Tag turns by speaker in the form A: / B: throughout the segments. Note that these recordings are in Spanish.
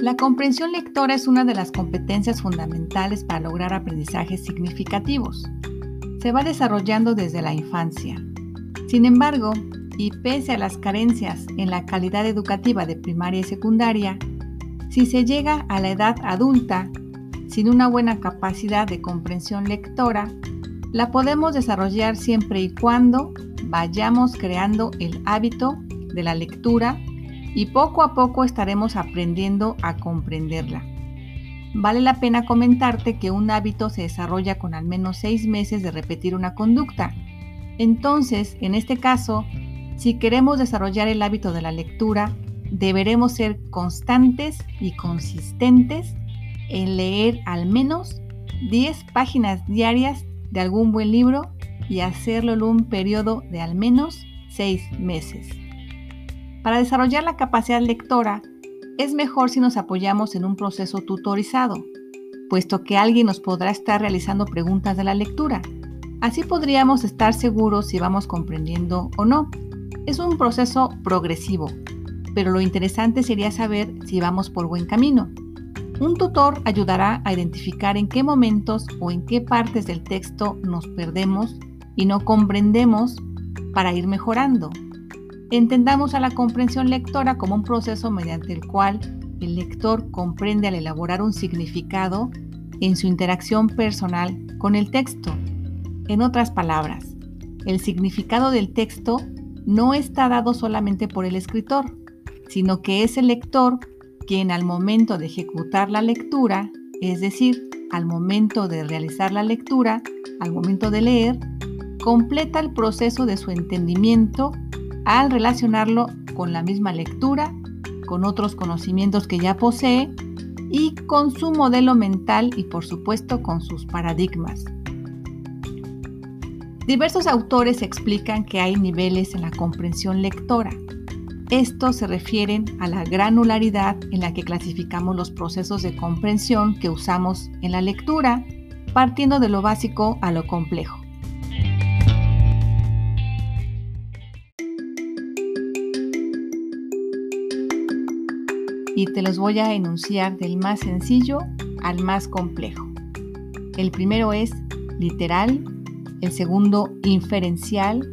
A: La comprensión lectora es una de las competencias fundamentales para lograr aprendizajes significativos. Se va desarrollando desde la infancia. Sin embargo, y pese a las carencias en la calidad educativa de primaria y secundaria, si se llega a la edad adulta sin una buena capacidad de comprensión lectora, la podemos desarrollar siempre y cuando vayamos creando el hábito de la lectura y poco a poco estaremos aprendiendo a comprenderla. Vale la pena comentarte que un hábito se desarrolla con al menos seis meses de repetir una conducta. Entonces, en este caso, si queremos desarrollar el hábito de la lectura, deberemos ser constantes y consistentes en leer al menos 10 páginas diarias de algún buen libro y hacerlo en un periodo de al menos 6 meses. Para desarrollar la capacidad lectora, es mejor si nos apoyamos en un proceso tutorizado, puesto que alguien nos podrá estar realizando preguntas de la lectura. Así podríamos estar seguros si vamos comprendiendo o no. Es un proceso progresivo, pero lo interesante sería saber si vamos por buen camino. Un tutor ayudará a identificar en qué momentos o en qué partes del texto nos perdemos y no comprendemos para ir mejorando. Entendamos a la comprensión lectora como un proceso mediante el cual el lector comprende al elaborar un significado en su interacción personal con el texto. En otras palabras, el significado del texto no está dado solamente por el escritor, sino que es el lector quien al momento de ejecutar la lectura, es decir, al momento de realizar la lectura, al momento de leer, completa el proceso de su entendimiento al relacionarlo con la misma lectura, con otros conocimientos que ya posee y con su modelo mental y por supuesto con sus paradigmas. Diversos autores explican que hay niveles en la comprensión lectora. Estos se refieren a la granularidad en la que clasificamos los procesos de comprensión que usamos en la lectura, partiendo de lo básico a lo complejo. Y te los voy a enunciar del más sencillo al más complejo. El primero es literal, el segundo inferencial,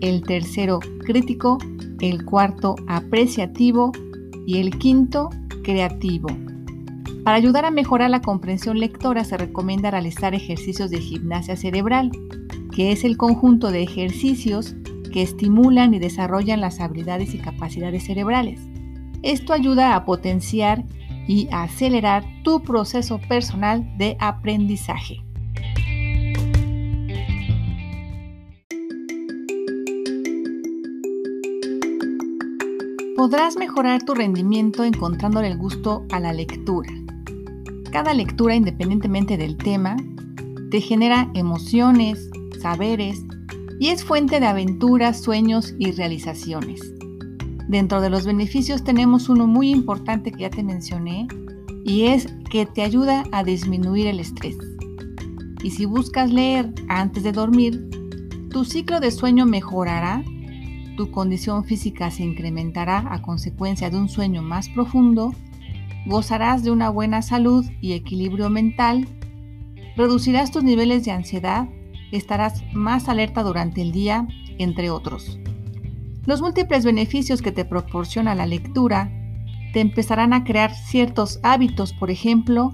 A: el tercero crítico, el cuarto apreciativo y el quinto creativo. Para ayudar a mejorar la comprensión lectora se recomienda realizar ejercicios de gimnasia cerebral, que es el conjunto de ejercicios que estimulan y desarrollan las habilidades y capacidades cerebrales. Esto ayuda a potenciar y acelerar tu proceso personal de aprendizaje. Podrás mejorar tu rendimiento encontrándole el gusto a la lectura. Cada lectura, independientemente del tema, te genera emociones, saberes y es fuente de aventuras, sueños y realizaciones. Dentro de los beneficios tenemos uno muy importante que ya te mencioné y es que te ayuda a disminuir el estrés. Y si buscas leer antes de dormir, tu ciclo de sueño mejorará, tu condición física se incrementará a consecuencia de un sueño más profundo, gozarás de una buena salud y equilibrio mental, reducirás tus niveles de ansiedad, estarás más alerta durante el día, entre otros. Los múltiples beneficios que te proporciona la lectura te empezarán a crear ciertos hábitos, por ejemplo,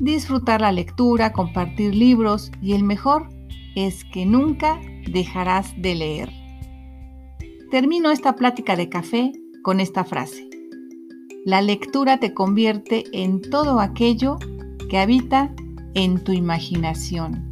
A: disfrutar la lectura, compartir libros y el mejor es que nunca dejarás de leer. Termino esta plática de café con esta frase. La lectura te convierte en todo aquello que habita en tu imaginación.